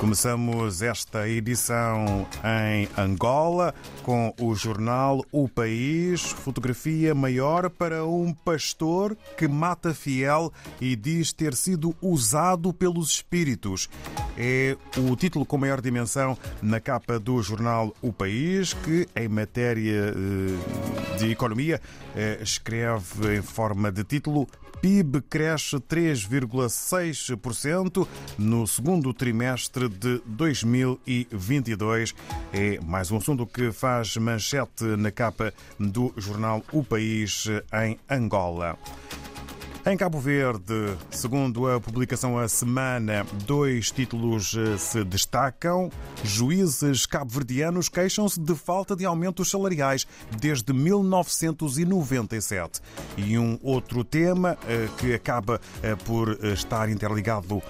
Começamos esta edição em Angola com o jornal O País. Fotografia maior para um pastor que mata fiel e diz ter sido usado pelos espíritos. É o título com maior dimensão na capa do jornal O País, que em matéria eh, de economia eh, escreve em forma de título PIB cresce 3,6% no segundo trimestre de 2022. É mais um assunto que faz manchete na capa do jornal O País em Angola. Em Cabo Verde, segundo a publicação A Semana, dois títulos eh, se destacam. Juízes cabo-verdianos queixam-se de falta de aumentos salariais desde 1997. E um outro tema eh, que acaba eh, por estar interligado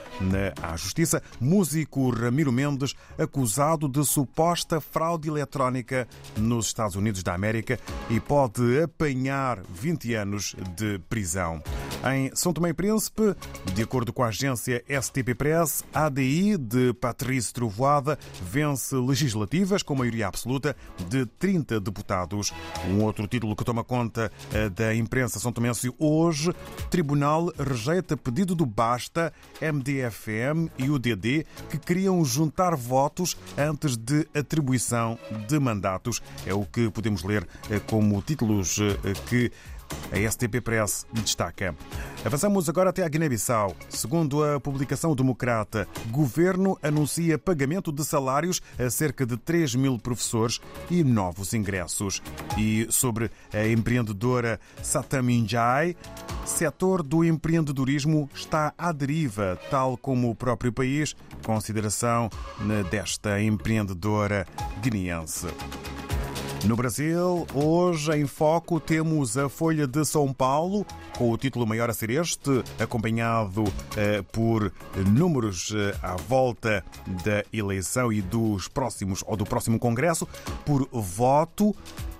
à Justiça: músico Ramiro Mendes acusado de suposta fraude eletrónica nos Estados Unidos da América e pode apanhar 20 anos de prisão. Em São Tomé e Príncipe, de acordo com a agência STP Press, a ADI de Patrício Trovoada vence legislativas com maioria absoluta de 30 deputados. Um outro título que toma conta eh, da imprensa são tomense hoje, Tribunal rejeita pedido do Basta, MDFM e o DD que queriam juntar votos antes de atribuição de mandatos. É o que podemos ler eh, como títulos eh, que a STP Press destaca. Avançamos agora até a Guiné-Bissau. Segundo a publicação democrata, governo anuncia pagamento de salários a cerca de 3 mil professores e novos ingressos. E sobre a empreendedora Sataminjai, setor do empreendedorismo está à deriva, tal como o próprio país, consideração desta empreendedora guineense. No Brasil, hoje em foco temos a Folha de São Paulo, com o título maior a ser este, acompanhado eh, por números eh, à volta da eleição e dos próximos ou do próximo Congresso. Por voto,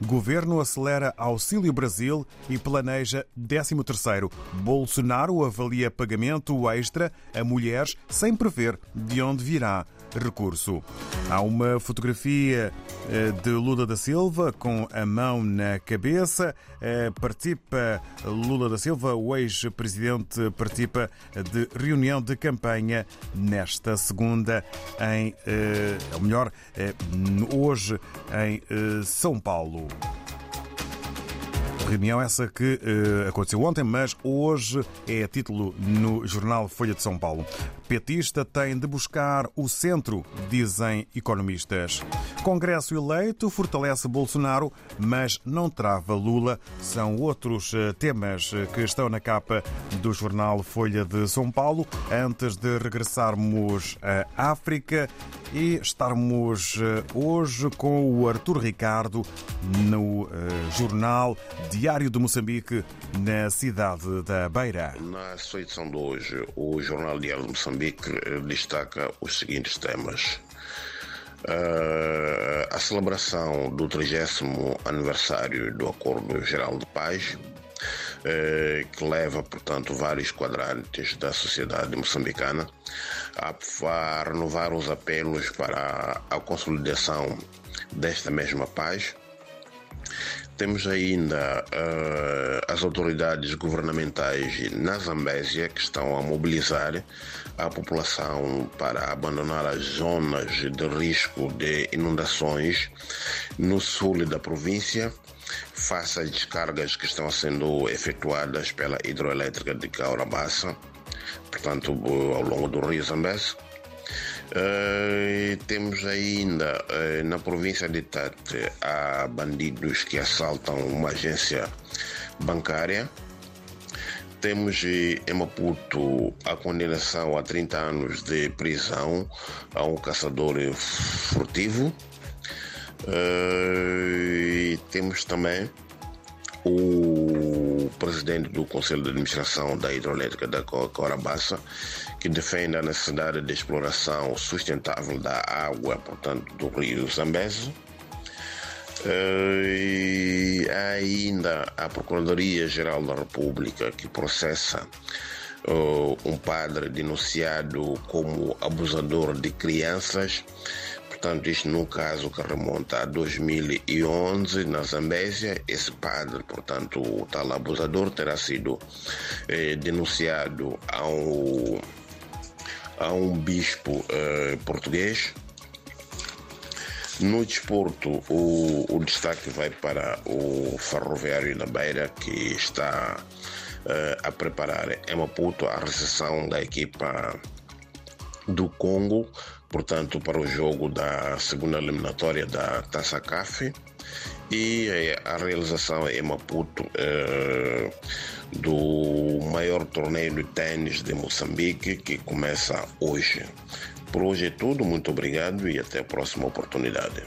governo acelera Auxílio Brasil e planeja 13º. Bolsonaro avalia pagamento extra a mulheres sem prever de onde virá recurso. Há uma fotografia eh, de Lula da Silva com a mão na cabeça. Eh, participa Lula da Silva, o ex-presidente, participa de reunião de campanha nesta segunda em, eh, ou melhor, hoje em São Paulo. Reunião essa que uh, aconteceu ontem, mas hoje é título no jornal Folha de São Paulo. Petista tem de buscar o centro, dizem economistas. Congresso eleito fortalece Bolsonaro, mas não trava Lula. São outros uh, temas eh, que estão na capa do jornal Folha de São Paulo. Antes de regressarmos à África e estarmos hoje com o Artur Ricardo no jornal Diário de Moçambique, na cidade da Beira. Na sua edição de hoje, o Jornal Diário de Moçambique eh, destaca os seguintes temas. Uh, a celebração do 30 aniversário do Acordo Geral de Paz, uh, que leva, portanto, vários quadrantes da sociedade moçambicana a, a renovar os apelos para a consolidação desta mesma paz temos ainda uh, as autoridades governamentais na Zambésia que estão a mobilizar a população para abandonar as zonas de risco de inundações no sul da província, face às descargas que estão sendo efetuadas pela hidroelétrica de Caurabassa, portanto, ao longo do rio Zambésia. Uh, temos ainda uh, na província de Tete há bandidos que assaltam uma agência bancária. Temos em Maputo a condenação a 30 anos de prisão a um caçador furtivo. Uh, temos também o presidente do Conselho de Administração da Hidroelétrica da Corabassa, que defende a necessidade de exploração sustentável da água, portanto, do rio Zambeze. E ainda a Procuradoria-Geral da República, que processa uh, um padre denunciado como abusador de crianças. Portanto, isto num caso que remonta a 2011 na Zambésia. Esse padre, portanto, o tal abusador, terá sido eh, denunciado a um, a um bispo eh, português. No desporto, o, o destaque vai para o Ferroviário da Beira, que está uh, a preparar em Maputo a recepção da equipa do Congo, portanto, para o jogo da segunda eliminatória da Taça CAF e eh, a realização em Maputo uh, do maior torneio de tênis de Moçambique, que começa hoje. Por hoje é tudo, muito obrigado e até a próxima oportunidade.